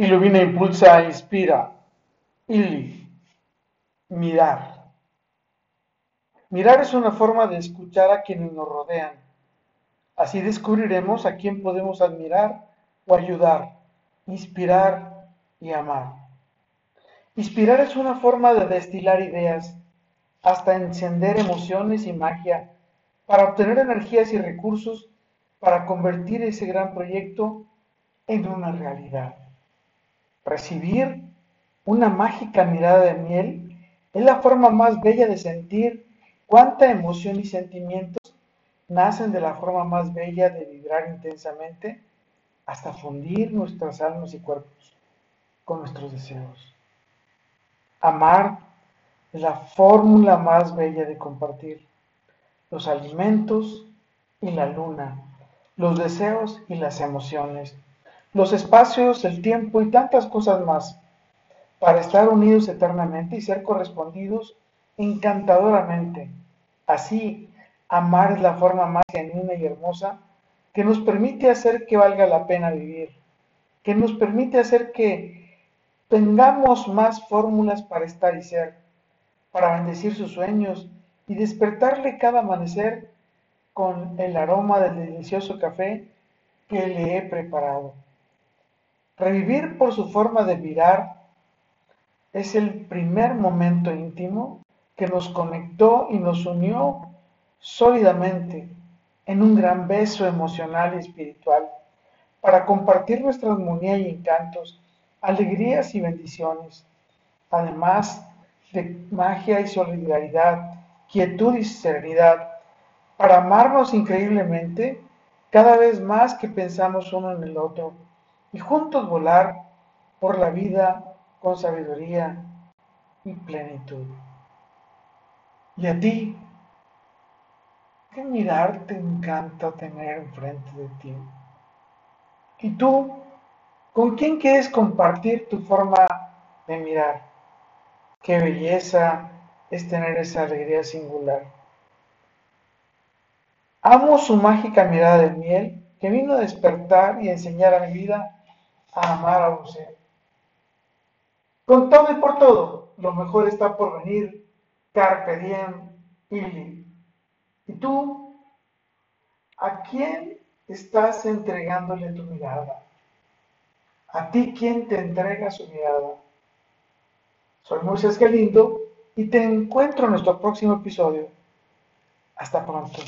Ilumina, impulsa, inspira. Ili. Mirar. Mirar es una forma de escuchar a quienes nos rodean. Así descubriremos a quién podemos admirar o ayudar, inspirar y amar. Inspirar es una forma de destilar ideas, hasta encender emociones y magia, para obtener energías y recursos para convertir ese gran proyecto en una realidad. Recibir una mágica mirada de miel es la forma más bella de sentir cuánta emoción y sentimientos nacen de la forma más bella de vibrar intensamente hasta fundir nuestras almas y cuerpos con nuestros deseos. Amar es la fórmula más bella de compartir los alimentos y la luna, los deseos y las emociones los espacios, el tiempo y tantas cosas más, para estar unidos eternamente y ser correspondidos encantadoramente. Así, amar es la forma más genuina y hermosa que nos permite hacer que valga la pena vivir, que nos permite hacer que tengamos más fórmulas para estar y ser, para bendecir sus sueños y despertarle cada amanecer con el aroma del delicioso café que le he preparado. Revivir por su forma de mirar es el primer momento íntimo que nos conectó y nos unió sólidamente en un gran beso emocional y espiritual para compartir nuestra armonía y encantos, alegrías y bendiciones, además de magia y solidaridad, quietud y serenidad, para amarnos increíblemente cada vez más que pensamos uno en el otro y juntos volar por la vida con sabiduría y plenitud. Y a ti, ¿qué mirar te encanta tener enfrente de ti? ¿Y tú, con quién quieres compartir tu forma de mirar? Qué belleza es tener esa alegría singular. Amo su mágica mirada de miel que vino a despertar y enseñar a mi vida a amar a ser. Con todo y por todo, lo mejor está por venir. Carpe diem, ili. ¿Y tú? ¿A quién estás entregándole tu mirada? ¿A ti quién te entrega su mirada? Soy Moisés Galindo y te encuentro en nuestro próximo episodio. Hasta pronto.